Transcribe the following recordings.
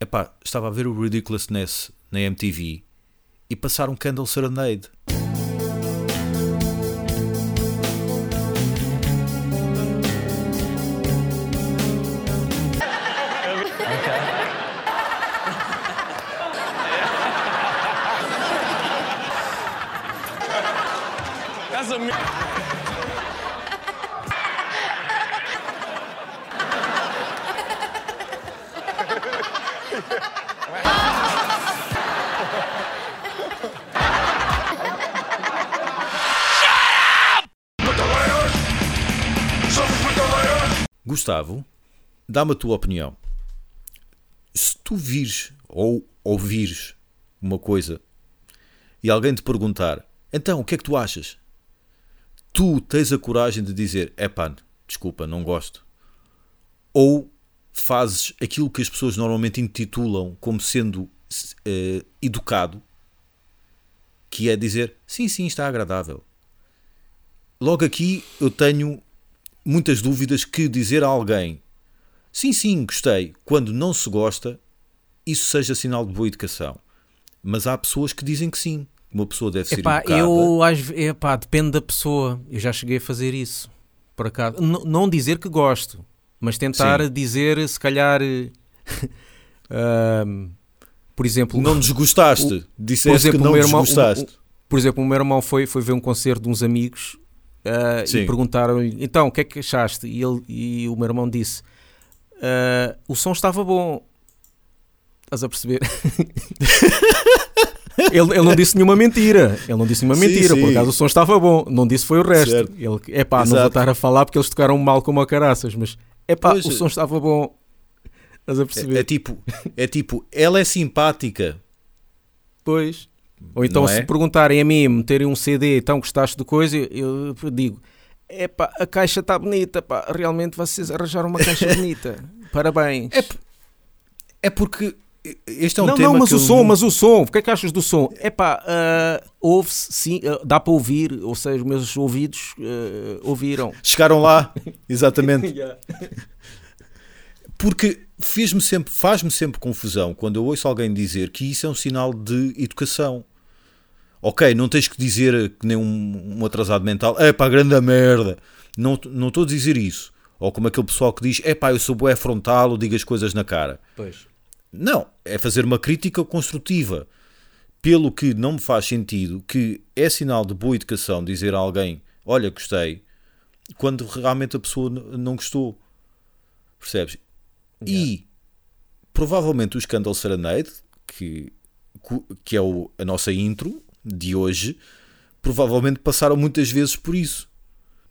epá, estava a ver o Ridiculousness na MTV e passaram Candle Serenade. Gustavo, dá-me a tua opinião. Se tu vires ou ouvires uma coisa e alguém te perguntar, então o que é que tu achas? Tu tens a coragem de dizer, é pá, desculpa, não gosto. Ou fazes aquilo que as pessoas normalmente intitulam como sendo eh, educado, que é dizer, sim, sim, está agradável. Logo aqui eu tenho muitas dúvidas que dizer a alguém sim, sim, gostei, quando não se gosta, isso seja sinal de boa educação. Mas há pessoas que dizem que sim. Uma pessoa deve ser Epá, educada. eu às epá, depende da pessoa. Eu já cheguei a fazer isso. Por acaso. N- não dizer que gosto, mas tentar Sim. dizer, se calhar. ahm, por exemplo, Não desgostaste. Disseste exemplo, que não o irmão- desgostaste. por exemplo, o meu irmão foi, foi ver um concerto de uns amigos Sim. e perguntaram-lhe então o que é que achaste? E, ele, e o meu irmão disse: "Ah, O som estava bom. Estás a perceber? ele, ele não disse nenhuma mentira. Ele não disse nenhuma Sim, mentira. Por sim. acaso o som estava bom. Não disse foi o resto. Certo. Ele, epá, não Exato. vou estar a falar porque eles tocaram mal como a caraças, mas epá, Pois, o som estava bom. Estás a perceber? É, é tipo, é tipo, ela é simpática. Pois. Ou então, Não se é? perguntarem a mim, meterem um CD, então gostaste do coisa, eu eu digo: epá, a caixa está bonita, pá, realmente vocês arranjaram uma caixa bonita. Parabéns. É, é porque este é um não, tema não, mas o som, mas o som, o que é que achas do som? Epá, ah, ouve-se, sim, ah, dá para ouvir, ou seja, os meus ouvidos ah, ouviram. Chegaram lá, exatamente. Porque fez-me sempre, faz-me sempre confusão quando eu ouço alguém dizer que isso é um sinal de educação. Ok, não tens que dizer que nem um, um atrasado mental, é pá, grande merda. Não não estou a dizer isso. Ou como aquele pessoal que diz, é pá, eu sou bué frontal ou digo as coisas na cara. Pois. Não, é fazer uma crítica construtiva. Pelo que não me faz sentido que é sinal de boa educação dizer a alguém, olha, gostei, quando realmente a pessoa não gostou. Percebes? E provavelmente o escândalo Serenade, que, que é o- a nossa intro de hoje, provavelmente passaram muitas vezes por isso.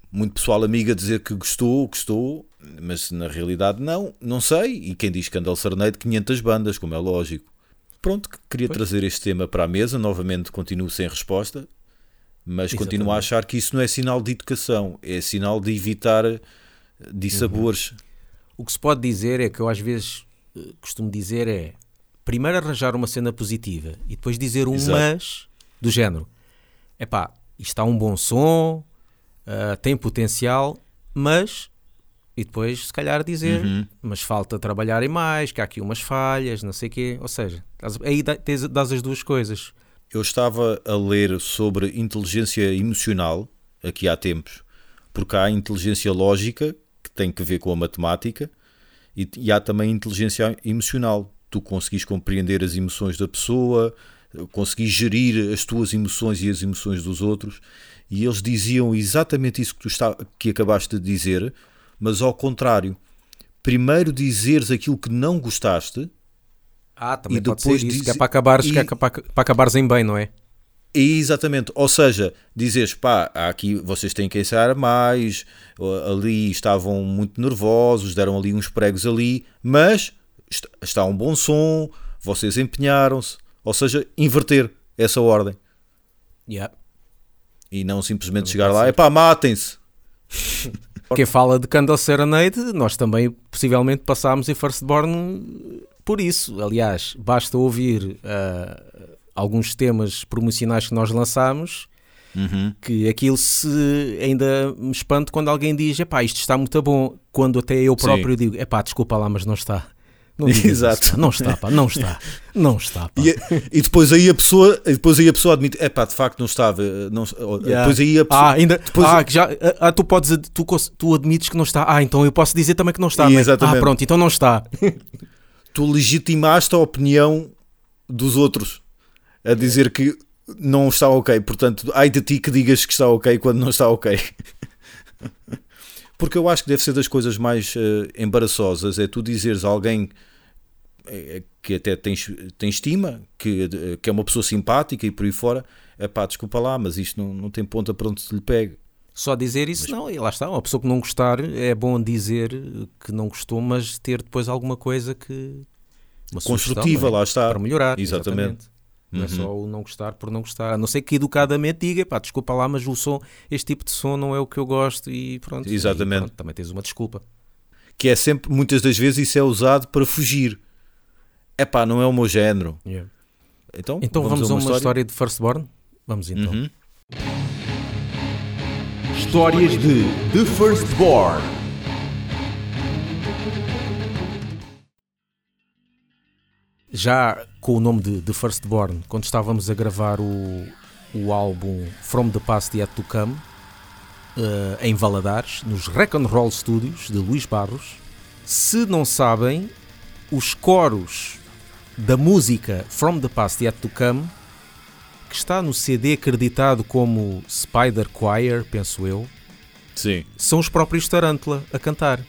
Muito pessoal amigo a dizer que gostou, gostou, mas na realidade não, não sei. E quem diz escândalo Serenade, 500 bandas, como é lógico. Pronto, que- queria trazer este tema para a mesa, novamente continuo sem resposta, mas continuo a Exatamente. achar que isso não é sinal de educação, é sinal de evitar eh, dissabores. O que se pode dizer é que eu às vezes eh, costumo dizer é primeiro arranjar uma cena positiva e depois dizer um Exato. mas do género. Epá, isto está um bom som, ah, tem potencial, mas e depois se calhar dizer Uhum. mas falta trabalhar em mais, que há aqui umas falhas, não sei o quê. Ou seja, aí tens- dás as duas coisas. Eu estava a ler sobre inteligência emocional aqui há tempos, porque há inteligência lógica, que tem que ver com a matemática, e, e há também inteligência emocional. Tu conseguis compreender as emoções da pessoa, conseguis gerir as tuas emoções e as emoções dos outros, e eles diziam exatamente isso que tu está, que acabaste de dizer, mas ao contrário. Primeiro dizeres aquilo que não gostaste, Ah, também E depois dizer- é para acabares, e- é para, para acabares em bem, não é? Exatamente, ou seja, dizes pá, aqui vocês têm que ensaiar mais, ali estavam muito nervosos, deram ali uns pregos ali, mas est- está um bom som, vocês empenharam-se, ou seja, inverter essa ordem Yeah. e não simplesmente chegar lá, é pá, matem-se. Quem fala de Candle Serenade, nós também possivelmente passámos em Firstborn por isso. Aliás, basta ouvir ah, alguns temas promocionais que nós lançámos que aquilo se ainda me espanto quando alguém diz epá, isto está muito bom, quando até eu próprio digo epá, desculpa lá, mas não está. Não Exato. isso. Não está, pá. Não está. Não está, pá. E, e depois aí a pessoa, depois aí a pessoa admite, é pá, de facto não estava, não, Yeah. depois aí a pessoa, Ah, ainda. depois- ah, que já, ah, tu podes. Tu, tu admites que não está. Ah, então eu posso dizer também que não está. Exatamente. Ah, pronto, então não está. tu legitimaste a opinião dos outros a dizer que não está ok. Portanto, ai de ti que digas que está ok quando não está ok. Porque eu acho que deve ser das coisas mais eh, embaraçosas é tu dizeres a alguém eh, que até tens, tem estima, que, que é uma pessoa simpática e por aí fora, é pá, desculpa lá, mas isto não, não tem ponta para onde se lhe pegue. Só dizer isso, não, e lá está. Uma pessoa que não gostar, é bom dizer que não gostou, mas ter depois alguma coisa que. Construtiva, é? lá está. Para melhorar. Exatamente. Não é Uhum. só o não gostar por não gostar. A não ser que educadamente diga, pá, desculpa lá, mas o som, este tipo de som não é o que eu gosto e pronto. Exatamente. E pronto, também tens uma desculpa. Que é sempre, muitas das vezes, isso é usado para fugir. É pá, não é o meu género. Então, Então vamos, a uma história? de Firstborn? Vamos então. Uhum. Histórias de The Firstborn. Já com o nome de, de Firstborn, quando estávamos a gravar o, o álbum From the Past Yet to Come, eh, em Valadares, nos Rock and Roll Studios de Luís Barros, se não sabem, os coros da música From the Past Yet to Come, que está no CD acreditado como Spider Choir, penso eu, Sim. são os próprios Tarantula a cantar.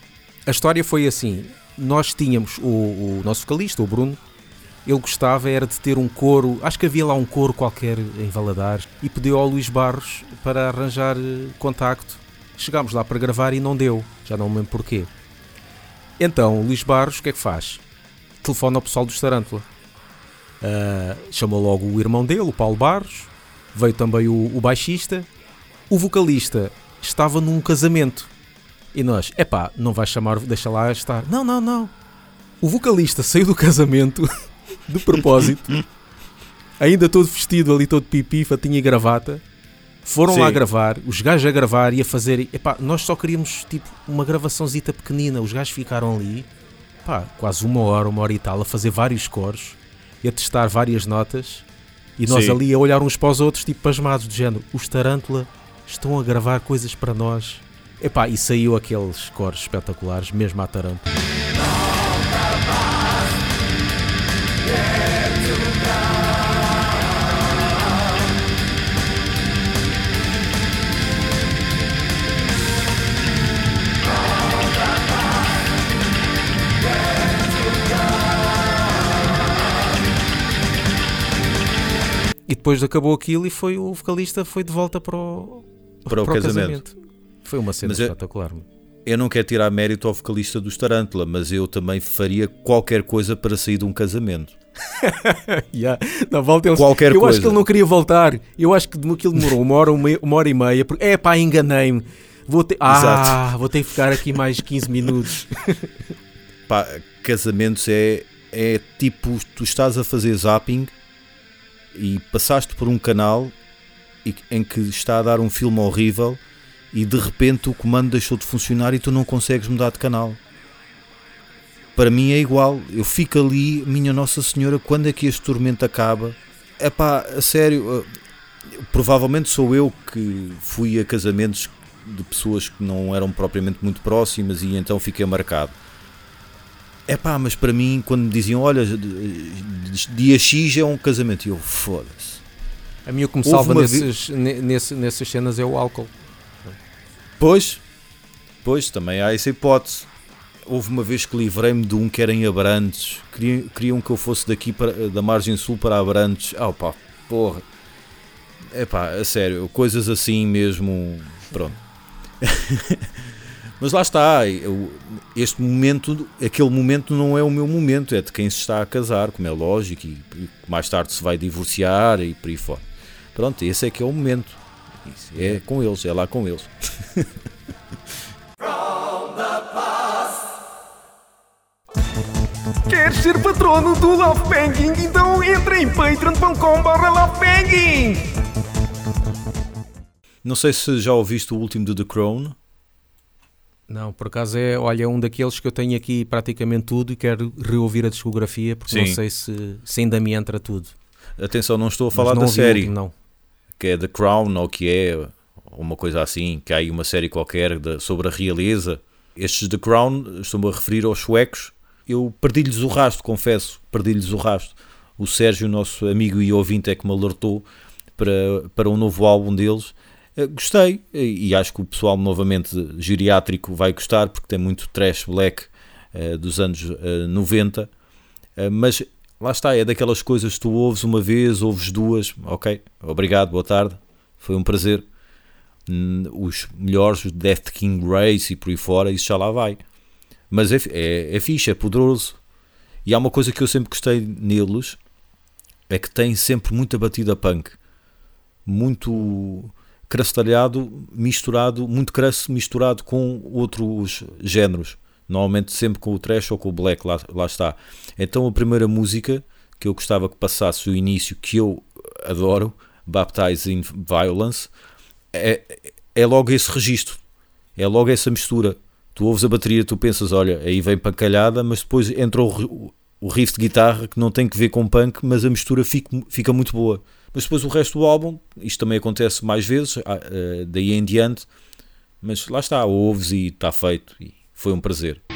A história foi assim: nós tínhamos o, o nosso vocalista, o Bruno, ele gostava era de ter um coro, acho que havia lá um coro qualquer em Valadares, e pediu ao Luís Barros para arranjar eh, contacto. Chegámos lá para gravar e não deu, já não me lembro porquê. Então, Luís Barros, o que é que faz? Telefona ao pessoal dos Tarantula. Ah, chamou logo o irmão dele, o Paulo Barros, veio também o, o baixista, o vocalista estava num casamento. E nós, epá, não vai chamar, deixa lá estar. Não, não, não. O vocalista saiu do casamento de propósito, ainda todo vestido ali, todo pipi, fatinha e gravata. Foram Sim. lá gravar, os gajos a gravar e a fazer. Epá, nós só queríamos tipo uma gravaçãozita pequenina. Os gajos ficaram ali, pá, quase uma hora, uma hora e tal, a fazer vários coros e a testar várias notas. E nós Sim. ali a olhar uns para os outros, tipo pasmados, do género: os Tarântula estão a gravar coisas para nós. Epá, e saiu aqueles coros espetaculares, mesmo à Tarântula. Depois acabou aquilo e foi o vocalista foi de volta para o, Para o casamento. Foi uma cena Mas espetacular. Eu não quero tirar mérito ao vocalista dos Tarântula, mas eu também faria qualquer coisa para sair de um casamento. Yeah. Na volta ele- Qualquer eu acho coisa. que ele não queria voltar. Eu acho que aquilo demorou uma hora, uma, uma hora e meia. Porque, é pá, enganei-me. Vou ter, ah, Exato. vou ter que ficar aqui mais 15 minutos. Pá, casamentos é, é tipo, tu estás a fazer zapping e passaste por um canal em que está a dar um filme horrível e de repente o comando deixou de funcionar e tu não consegues mudar de canal. Para mim é igual, eu fico ali, minha Nossa Senhora, quando é que este tormento acaba? É pá, a sério, eh, provavelmente sou eu que fui a casamentos de pessoas que não eram propriamente muito próximas e então fiquei marcado. É pá, mas para mim, quando me diziam, olha, dia X é um casamento, e eu, foda-se. A mim o que me salva nesses, ne- nesse- nessas cenas é o álcool. Pois, pois, também há essa hipótese. Houve uma vez que livrei-me de um que era em Abrantes. Queriam, queriam que eu fosse daqui para, da margem sul para Abrantes. Ah, pá, porra. É pá, a sério, coisas assim mesmo. Pronto. Mas lá está, eu- este momento, aquele momento não é o meu momento, é de quem se está a casar, como é lógico, e, e mais tarde se vai divorciar e por aí fora. Pronto, esse é que é o momento. Isso É com eles, é lá com eles. Quer ser patrono do Love Banking? Então entra em patreon.com.br Não sei se já ouviste o último de The Crown. Não, por acaso é, olha, é um daqueles que eu tenho aqui praticamente tudo e quero reouvir a discografia porque não Sim. sei se, se ainda me entra tudo. Atenção, não estou a falar não da série, último, não. que é The Crown ou que é uma coisa assim, que há aí uma série qualquer de- sobre a realeza. Estes The Crown, estou-me a referir aos suecos. Eu perdi-lhes o rasto, confesso, perdi-lhes o rasto. O Sérgio, nosso amigo e ouvinte, é que me alertou para, para um novo álbum deles. Eh, Gostei e e acho que o pessoal novamente geriátrico vai gostar porque tem muito trash black eh, dos anos eh, 90. Eh, mas lá está, é daquelas coisas que tu ouves uma vez, ouves duas, ok, obrigado, boa tarde, foi um prazer. Hum, Os melhores, Death King Race e por aí fora, isso já lá vai. Mas é, é, é fixe, é poderoso. E há uma coisa que eu sempre gostei neles, é que tem sempre muita batida punk. Muito crastalhado, misturado, muito crasso misturado com outros géneros. Normalmente sempre com o trash ou com o black, lá, lá está. Então a primeira música que eu gostava que passasse o início, que eu adoro, Baptized in Violence, é, é logo esse registro, é logo essa mistura. Tu ouves a bateria, tu pensas, olha, aí vem pancalhada, mas depois entra o, o riff de guitarra que não tem que ver com punk, mas a mistura fica, fica muito boa. Mas depois o resto do álbum, isto também acontece mais vezes, ah, eh, daí em diante, mas lá está, ouves e está feito, e foi um prazer.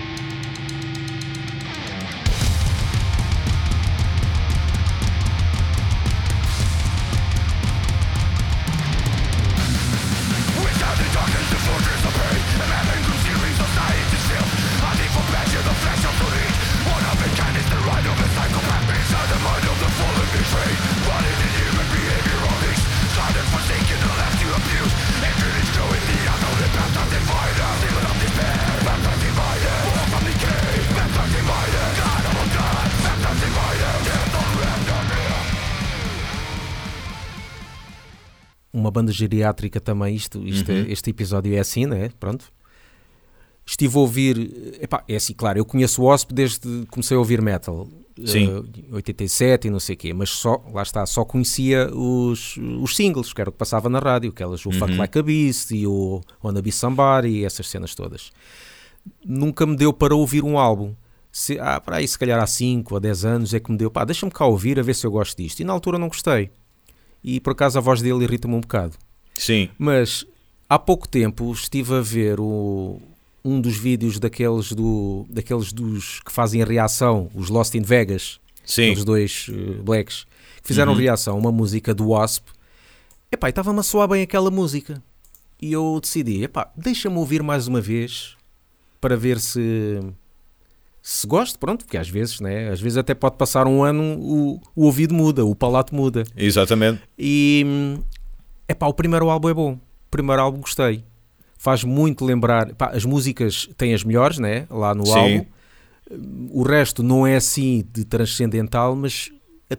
Banda geriátrica também, isto, isto é- Uhum. este episódio é assim, né? Pronto. Estive a ouvir, epá, é assim, claro, eu conheço o Wasp desde que comecei a ouvir metal, Sim. eh, 87 e não sei o quê, mas só, lá está, só conhecia os, os singles, que era o que passava na rádio, aquelas, o Fuck Uhum. Like a Beast e o Wanna Be Somebody e essas cenas todas. Nunca me deu para ouvir um álbum. Se, ah, para aí, se calhar há 5 ou 10 anos é que me deu, pá, deixa-me cá ouvir a ver se eu gosto disto. E na altura não gostei. E por acaso a voz dele irrita-me um bocado. Sim, Mas há pouco tempo estive a ver o- um dos vídeos daqueles, do, daqueles dos que fazem a reação, os Lost in Vegas, sim, os dois eh, blacks, que fizeram Uhum. reação a uma música do Wasp. Epá, e estava-me a soar bem aquela música. E eu decidi, epá, deixa-me ouvir mais uma vez para ver se se gosto, pronto, porque às vezes, né, às vezes até pode passar um ano, o, o ouvido muda, o palato muda. exatamente. E é pá, o primeiro álbum é bom. O primeiro álbum gostei. Faz muito lembrar. pá, as músicas têm as melhores, né? Lá no Sim. álbum. O resto não é assim de transcendental, mas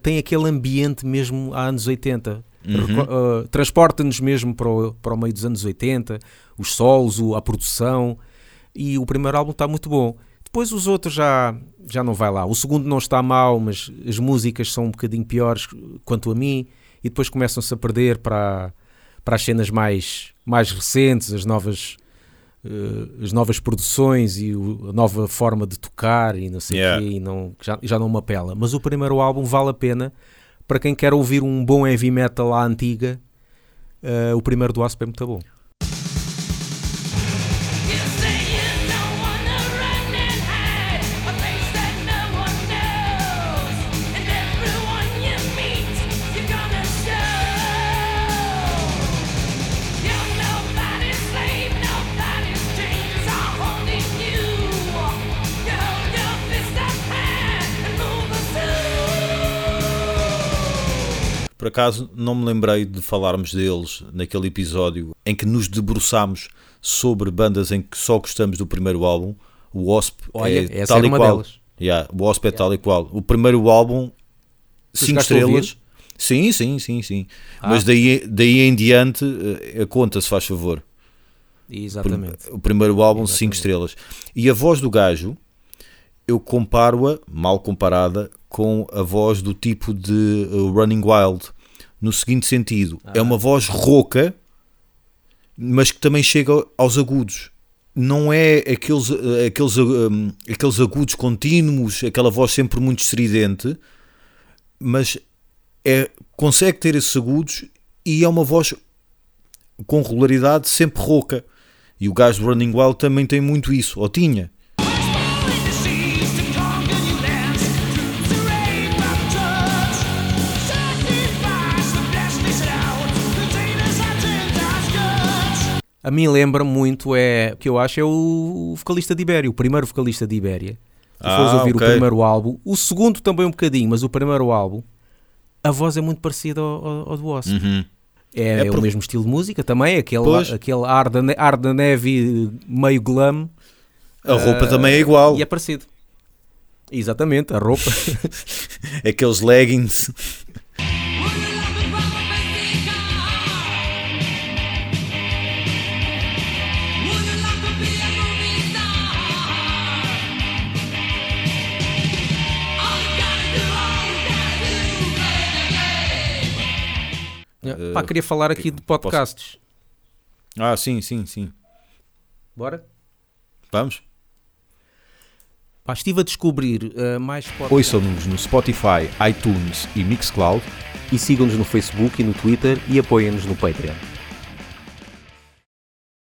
tem aquele ambiente mesmo há anos 80. Uhum. Ah, Transporta-nos mesmo para o, para o meio dos anos 80, os solos, a produção. E o primeiro álbum está muito bom. Depois os outros já, já não vai lá. O segundo não está mal, mas as músicas são um bocadinho piores quanto a mim. E depois começam-se a perder para, para as cenas mais, mais recentes, as novas, eh, as novas produções e o- a nova forma de tocar e não sei o Yeah. quê, e não, já, já não me apela. Mas o primeiro álbum vale a pena para quem quer ouvir um bom heavy metal à antiga. eh, o primeiro do Asp é muito bom. Por acaso não me lembrei de falarmos deles naquele episódio em que nos debruçámos sobre bandas em que só gostamos do primeiro álbum. O Wasp Olha, é tal e qual. delas. Yeah, o Wasp é tal e qual. O primeiro álbum, Tu 5 chegaste a estrelas. Sim, sim, sim, sim. Ah. Mas daí, daí em diante, eh, a conta se faz favor. Exatamente. O primeiro álbum, 5 Exatamente. estrelas. E a voz do gajo, eu comparo-a, mal comparada, com a voz do tipo de uh, Running Wild. No seguinte sentido, é Ah. uma voz rouca, mas que também chega aos agudos. não é aqueles, eh, aqueles, hum, aqueles agudos contínuos, aquela voz sempre muito estridente, mas é, consegue ter esses agudos e é uma voz com regularidade sempre rouca. E o gajo do Running Wild também tem muito isso, ou tinha. A mim lembra muito, é, o que eu acho, é o vocalista de Ibéria, o primeiro vocalista de Ibéria. Se Ah, fores ouvir ok. o primeiro álbum, o segundo também um bocadinho, mas o primeiro álbum, a voz é muito parecida ao, ao- ao do Ozzy. É, É é por- o mesmo estilo de música também, aquele, Pois. aquele ar, da, ne- ar da neve meio glam. A roupa ah, também é igual. E é parecido. Exatamente, a roupa. Aqueles leggings. Pá, queria falar aqui de podcasts. Ah, sim, sim, sim. Bora? Vamos? Pá, estive a descobrir ah, mais podcasts. Ouçam-nos no Spotify, iTunes e Mixcloud. E sigam-nos no Facebook e no Twitter e apoiem-nos no Patreon.